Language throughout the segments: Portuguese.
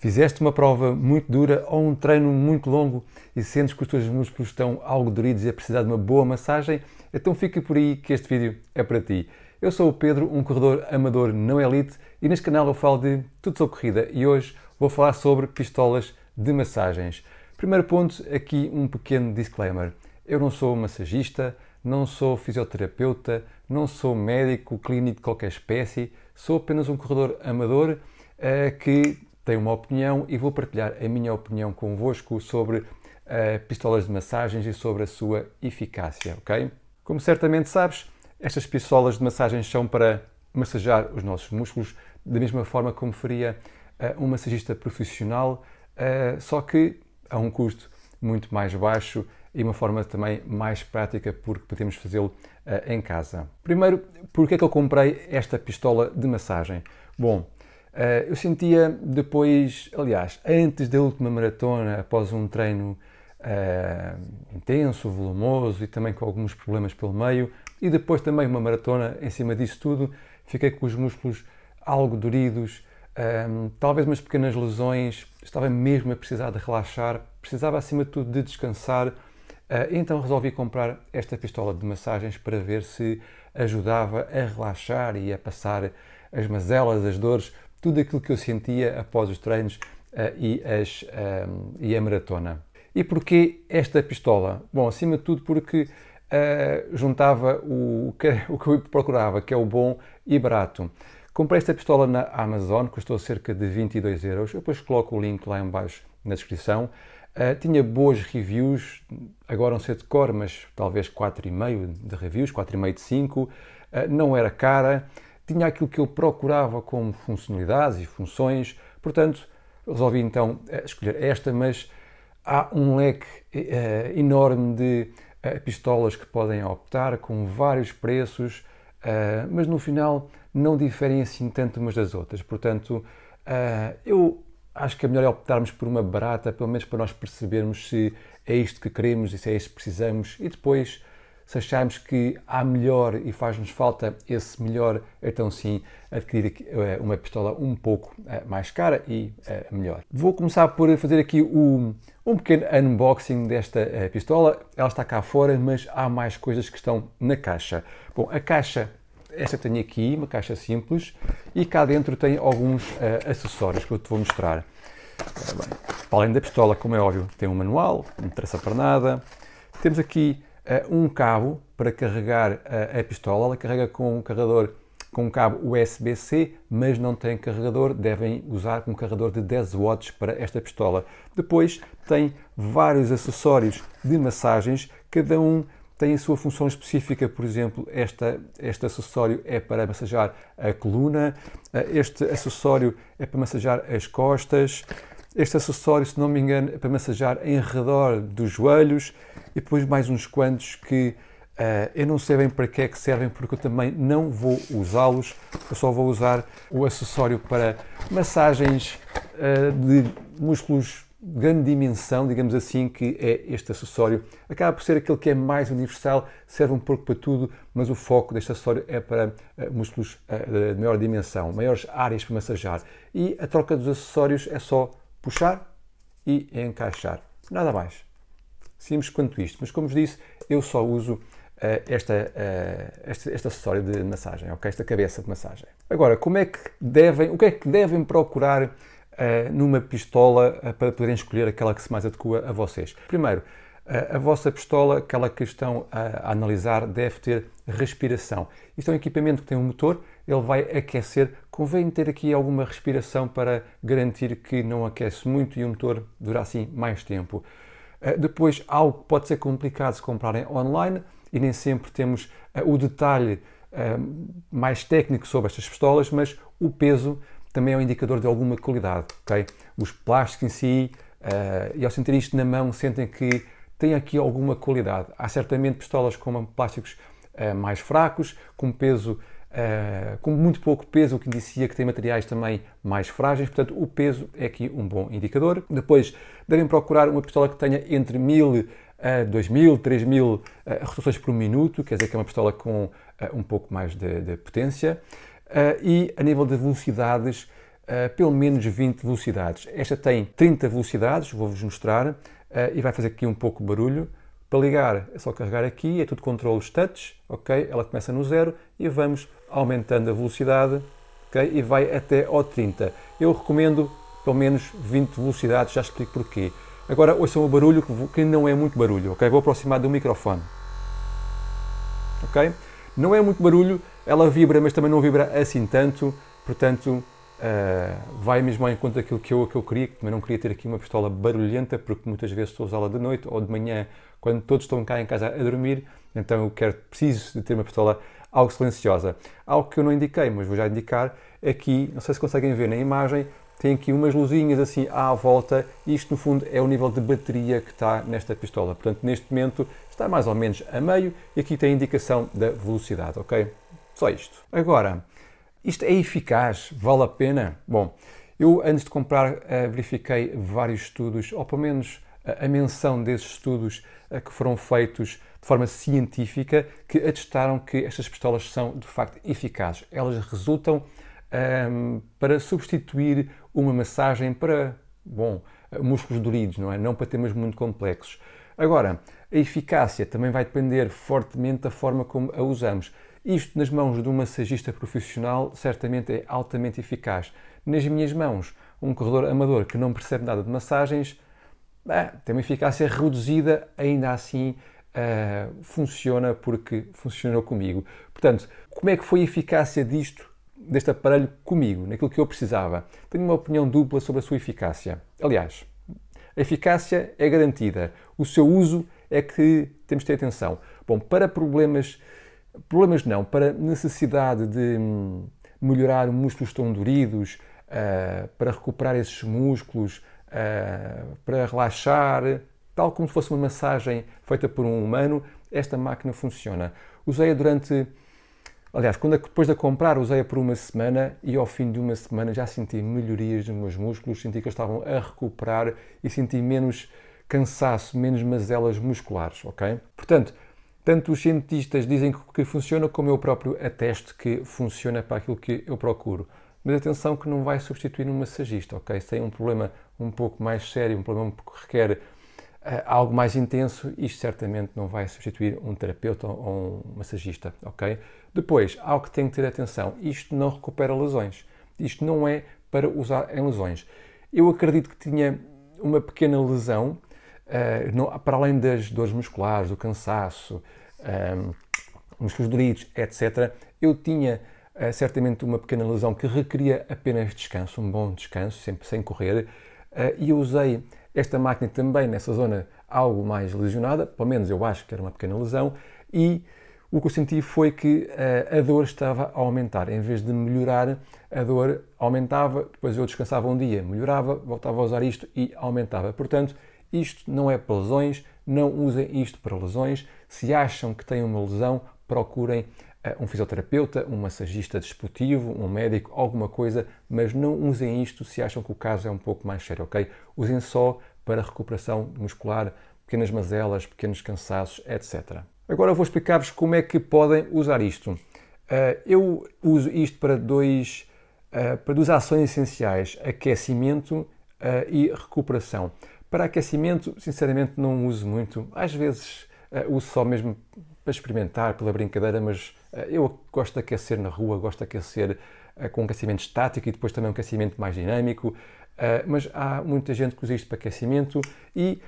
Fizeste uma prova muito dura ou um treino muito longo e sentes que os teus músculos estão algo doridos e a precisar de uma boa massagem? Então fica por aí que este vídeo é para ti. Eu sou o Pedro, um corredor amador não elite e neste canal eu falo de tudo sobre corrida e hoje vou falar sobre pistolas de massagens. Primeiro ponto, aqui um pequeno disclaimer. Eu não sou massagista, não sou fisioterapeuta, não sou médico clínico de qualquer espécie, sou apenas um corredor amador uh, que tenho uma opinião e vou partilhar a minha opinião convosco sobre uh, pistolas de massagens e sobre a sua eficácia, ok? Como certamente sabes, estas pistolas de massagens são para massajar os nossos músculos da mesma forma como faria uh, um massagista profissional, uh, só que a um custo muito mais baixo e uma forma também mais prática porque podemos fazê-lo em casa. Primeiro, por que é que eu comprei esta pistola de massagem? Bom, eu sentia depois, aliás, antes da última maratona, após um treino uh, intenso, volumoso e também com alguns problemas pelo meio, e depois também uma maratona em cima disso tudo, fiquei com os músculos algo doridos, eh, talvez umas pequenas lesões, estava mesmo a precisar de relaxar, precisava acima de tudo de descansar, uh, então resolvi comprar esta pistola de massagens para ver se ajudava a relaxar e a passar as mazelas, as dores, tudo aquilo que eu sentia após os treinos uh, e, as, uh, e a maratona. E porquê esta pistola? Bom, acima de tudo porque uh, juntava o, que, o que eu procurava, que é o bom e barato. Comprei esta pistola na Amazon, custou cerca de 22 euros. Eu depois coloco o link lá embaixo na descrição. Uh, tinha boas reviews, agora não sei de cor, mas talvez 4,5 de reviews, 4,5 de 5. Uh, não era cara tinha aquilo que eu procurava como funcionalidades e funções, portanto, resolvi então eh, escolher esta, mas há um leque uh, enorme de uh, pistolas que podem optar, com vários preços, uh, mas no final não diferem assim tanto umas das outras. Portanto, eu acho que é melhor optarmos por uma barata, pelo menos para nós percebermos se é isto que queremos e se é isto que precisamos, e depois se acharmos que há melhor e faz-nos falta esse melhor, então sim, adquirir eh, uma pistola um pouco eh, mais cara e eh, melhor. Vou começar por fazer aqui um, um pequeno unboxing desta pistola. Ela está cá fora, mas há mais coisas que estão na caixa. Bom, a caixa esta tenho aqui, uma caixa simples, e cá dentro tem alguns uh, acessórios que eu te vou mostrar. Bem, além da pistola, como é óbvio, tem um manual, não interessa para nada. Temos aqui um cabo para carregar a, pistola. Ela carrega com um carregador com um cabo USB-C, mas não tem carregador, devem usar um carregador de 10 watts para esta pistola. Depois tem vários acessórios de massagens, cada um tem a sua função específica, por exemplo, esta, este acessório é para massajar a coluna, este acessório é para massajar as costas, este acessório, se não me engano, é para massajar em redor dos joelhos e depois mais uns quantos que uh, eu não sei bem para que é que servem porque eu também não vou usá-los. Eu só vou usar o acessório para massagens uh, de músculos de grande dimensão, digamos assim, que é este acessório. Acaba por ser aquele que é mais universal, serve um pouco para tudo, mas o foco deste acessório é para uh, músculos de maior dimensão, maiores áreas para massajar. E a troca dos acessórios é só puxar e encaixar. Nada mais. Simples quanto isto. Mas, como vos disse, eu só uso uh, esta, uh, este, este, acessório de massagem, okay? esta cabeça de massagem. Agora, como é que devem, o que é que devem procurar uh, numa pistola para poderem escolher aquela que se mais adequa a vocês? Primeiro, a vossa pistola, aquela que estão a, analisar, deve ter respiração. Isto é um equipamento que tem um motor, ele vai aquecer. Convém ter aqui alguma respiração para garantir que não aquece muito e o motor dura assim mais tempo. Eh, depois, algo que pode ser complicado se comprarem online e nem sempre temos eh, o detalhe eh, mais técnico sobre estas pistolas, mas o peso também é um indicador de alguma qualidade. Okay? Os plásticos em si, e ao sentir isto na mão, sentem que tem aqui alguma qualidade. Há certamente pistolas com plásticos mais fracos, com peso, uh, com muito pouco peso, o que indicia que tem materiais também mais frágeis, portanto o peso é aqui um bom indicador. Depois devem procurar uma pistola que tenha entre 1000 a 2000, 3000 uh, rotações por minuto, quer dizer que é uma pistola com uh, um pouco mais de, de potência. Uh, e a nível de velocidades, pelo menos 20 velocidades. Esta tem 30 velocidades, vou-vos mostrar, e vai fazer aqui um pouco de barulho. Para ligar é só carregar aqui, é tudo controles touch, ok? Ela começa no zero e vamos aumentando a velocidade, ok? E vai até ao 30. Eu recomendo pelo menos 20 velocidades, já explico porquê. Agora ouçam o barulho que não é muito barulho, ok? Vou aproximar do microfone. Ok? Não é muito barulho, ela vibra, mas também não vibra assim tanto, portanto uh, vai mesmo ao encontro daquilo que eu, que eu queria, que também não queria ter aqui uma pistola barulhenta, porque muitas vezes estou a usá-la de noite ou de manhã, quando todos estão cá em casa a dormir, então eu quero, preciso de ter uma pistola algo silenciosa. Algo que eu não indiquei, mas vou já indicar, aqui, não sei se conseguem ver na imagem, tem aqui umas luzinhas assim à volta. Isto, no fundo, é o nível de bateria que está nesta pistola. Portanto, neste momento está mais ou menos a meio e aqui tem a indicação da velocidade, ok? Só isto. Agora, isto é eficaz? Vale a pena? Bom, eu antes de comprar eh, verifiquei vários estudos, ou pelo menos a menção desses estudos eh, que foram feitos de forma científica, que atestaram que estas pistolas são de facto eficazes. Elas resultam um, para substituir uma massagem para, bom, músculos doridos, não é? Não para temas muito complexos. Agora, a eficácia também vai depender fortemente da forma como a usamos. Isto nas mãos de um massagista profissional certamente é altamente eficaz. Nas minhas mãos, um corredor amador que não percebe nada de massagens, tem uma eficácia reduzida, ainda assim uh, funciona porque funcionou comigo. Portanto, como é que foi a eficácia disto deste aparelho comigo, naquilo que eu precisava. Tenho uma opinião dupla sobre a sua eficácia. Aliás, a eficácia é garantida, o seu uso é que temos de ter atenção. Bom, para problemas, problemas não, para necessidade de hum, melhorar músculos tão doridos, uh, para recuperar esses músculos, uh, para relaxar, tal como se fosse uma massagem feita por um humano, esta máquina funciona. Usei-a durante Aliás, quando, depois de a comprar, usei-a por uma semana e ao fim de uma semana já senti melhorias nos meus músculos, senti que eles estavam a recuperar e senti menos cansaço, menos mazelas musculares, ok? Portanto, tanto os cientistas dizem que funciona, como eu próprio atesto que funciona para aquilo que eu procuro. Mas atenção que não vai substituir um massagista, ok? Se tem um problema um pouco mais sério, um problema que requer uh, algo mais intenso, isto certamente não vai substituir um terapeuta ou um massagista, ok? Depois, algo que tem que ter atenção, isto não recupera lesões. Isto não é para usar em lesões. Eu acredito que tinha uma pequena lesão, uh, não, para além das dores musculares, do cansaço, um, músculos doridos, etc. Eu tinha uh, certamente uma pequena lesão que requeria apenas descanso, um bom descanso, sempre sem correr, uh, e eu usei esta máquina também nessa zona algo mais lesionada, pelo menos eu acho que era uma pequena lesão, e o que eu senti foi que a dor estava a aumentar. Em vez de melhorar, a dor aumentava, depois eu descansava um dia, melhorava, voltava a usar isto e aumentava. Portanto, isto não é para lesões, não usem isto para lesões. Se acham que têm uma lesão, procurem uh, um fisioterapeuta, um massagista desportivo, um médico, alguma coisa, mas não usem isto se acham que o caso é um pouco mais sério, ok? Usem só para recuperação muscular, pequenas mazelas, pequenos cansaços, etc. Agora vou explicar-vos como é que podem usar isto. Eh, eu uso isto para, dois, eh, para duas ações essenciais: aquecimento eh, e recuperação. Para aquecimento, sinceramente, não uso muito. Às vezes uso só mesmo para experimentar, pela brincadeira, mas eu gosto de aquecer na rua, gosto de aquecer com um aquecimento estático e depois também um aquecimento mais dinâmico. Mas há muita gente que usa isto para aquecimento e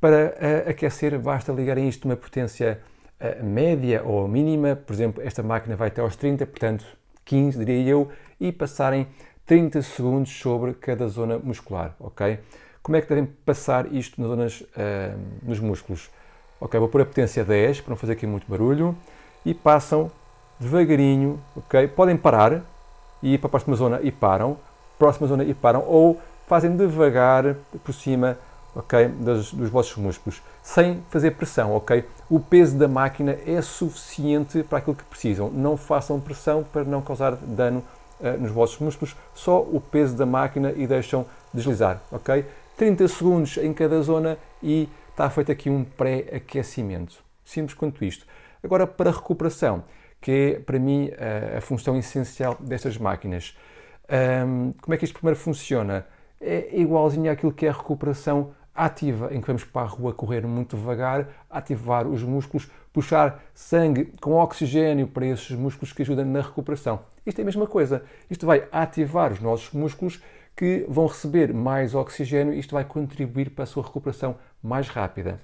para aquecer basta ligar isto uma potência média ou mínima, por exemplo, esta máquina vai até aos 30, portanto 15 diria eu, e passarem 30 segundos sobre cada zona muscular, ok? Como é que devem passar isto nas zonas, uh, nos músculos? Ok, vou pôr a potência 10 para não fazer aqui muito barulho e passam devagarinho, ok? Podem parar e ir para a próxima zona e param, próxima zona e param, ou fazem devagar por cima ok, dos, dos vossos músculos, sem fazer pressão, ok? O peso da máquina é suficiente para aquilo que precisam. Não façam pressão para não causar dano uh, nos vossos músculos, só o peso da máquina e deixam deslizar, ok? 30 segundos em cada zona e está feito aqui um pré-aquecimento. Simples quanto isto. Agora, para a recuperação, que é para mim a função essencial destas máquinas. Como é que isto primeiro funciona? É igualzinho àquilo que é a recuperação ativa, em que vamos para a rua correr muito devagar, ativar os músculos, puxar sangue com oxigênio para esses músculos que ajudam na recuperação. Isto é a mesma coisa. Isto vai ativar os nossos músculos que vão receber mais oxigênio e isto vai contribuir para a sua recuperação mais rápida.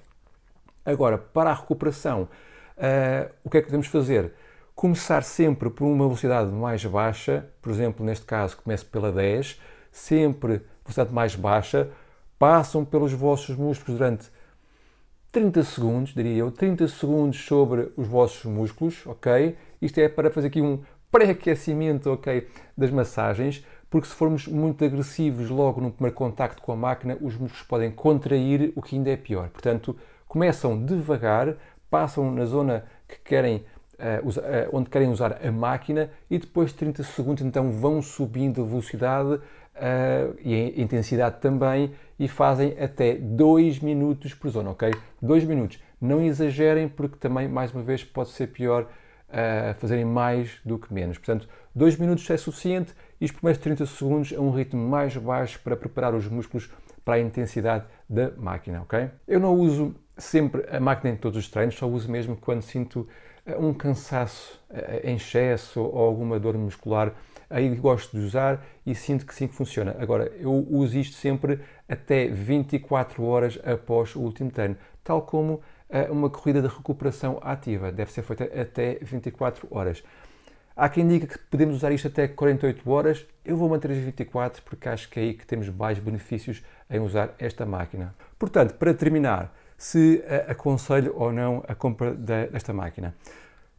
Agora, para a recuperação, uh, o que é que podemos fazer? Começar sempre por uma velocidade mais baixa, por exemplo, neste caso, comece pela 10, sempre velocidade mais baixa, passam pelos vossos músculos durante 30 segundos, diria eu, 30 segundos sobre os vossos músculos, ok? Isto é para fazer aqui um pré-aquecimento, ok, das massagens, porque se formos muito agressivos logo no primeiro contacto com a máquina, os músculos podem contrair, o que ainda é pior. Portanto, começam devagar, passam na zona que querem Uh, uh, onde querem usar a máquina e depois de 30 segundos então vão subindo a velocidade uh, e a intensidade também e fazem até 2 minutos por zona, ok? 2 minutos. Não exagerem porque também, mais uma vez, pode ser pior fazerem mais do que menos. Portanto, 2 minutos é suficiente e os primeiros 30 segundos é um ritmo mais baixo para preparar os músculos para a intensidade da máquina, ok? Eu não uso sempre a máquina em todos os treinos, só uso mesmo quando sinto um cansaço em excesso ou alguma dor muscular aí gosto de usar e sinto que sim que funciona. Agora, eu uso isto sempre até 24 horas após o último treino, tal como uh, uma corrida de recuperação ativa, deve ser feita até 24 horas. Há quem diga que podemos usar isto até 48 horas, eu vou manter as 24 porque acho que é aí que temos mais benefícios em usar esta máquina. Portanto, para terminar, se uh, aconselho ou não a compra desta máquina.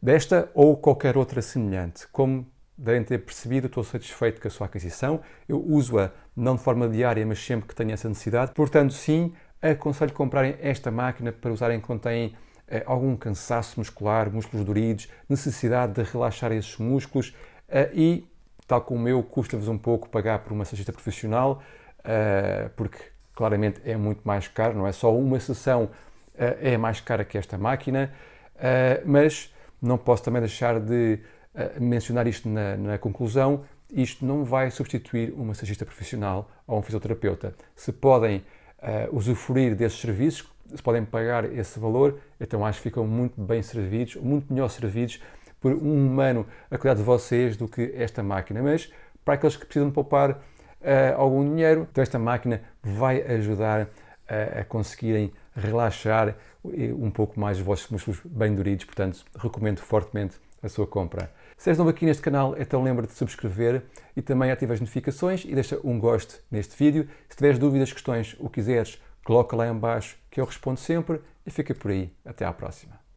Desta ou qualquer outra semelhante, como devem ter percebido, estou satisfeito com a sua aquisição. Eu uso-a não de forma diária, mas sempre que tenho essa necessidade. Portanto, sim, aconselho comprarem esta máquina para usarem quando têm eh, algum cansaço muscular, músculos doridos, necessidade de relaxar esses músculos eh, e, tal como eu, custa-vos um pouco pagar por uma massagista profissional, eh, porque claramente é muito mais caro, não é só uma sessão é mais cara que esta máquina, mas não posso também deixar de mencionar isto na, na, conclusão, isto não vai substituir um massagista profissional ou um fisioterapeuta. Se podem uh, usufruir desses serviços, se podem pagar esse valor, então acho que ficam muito bem servidos, muito melhor servidos por um humano a cuidar de vocês do que esta máquina. Mas para aqueles que precisam poupar uh, algum dinheiro, então esta máquina vai ajudar uh, a conseguirem relaxar um pouco mais os vossos músculos bem doridos, portanto, recomendo fortemente a sua compra. Se és novo aqui neste canal, então lembra de subscrever e também ativa as notificações e deixa um gosto neste vídeo. Se tiveres dúvidas, questões ou quiseres, coloca lá em baixo que eu respondo sempre e fica por aí. Até à próxima.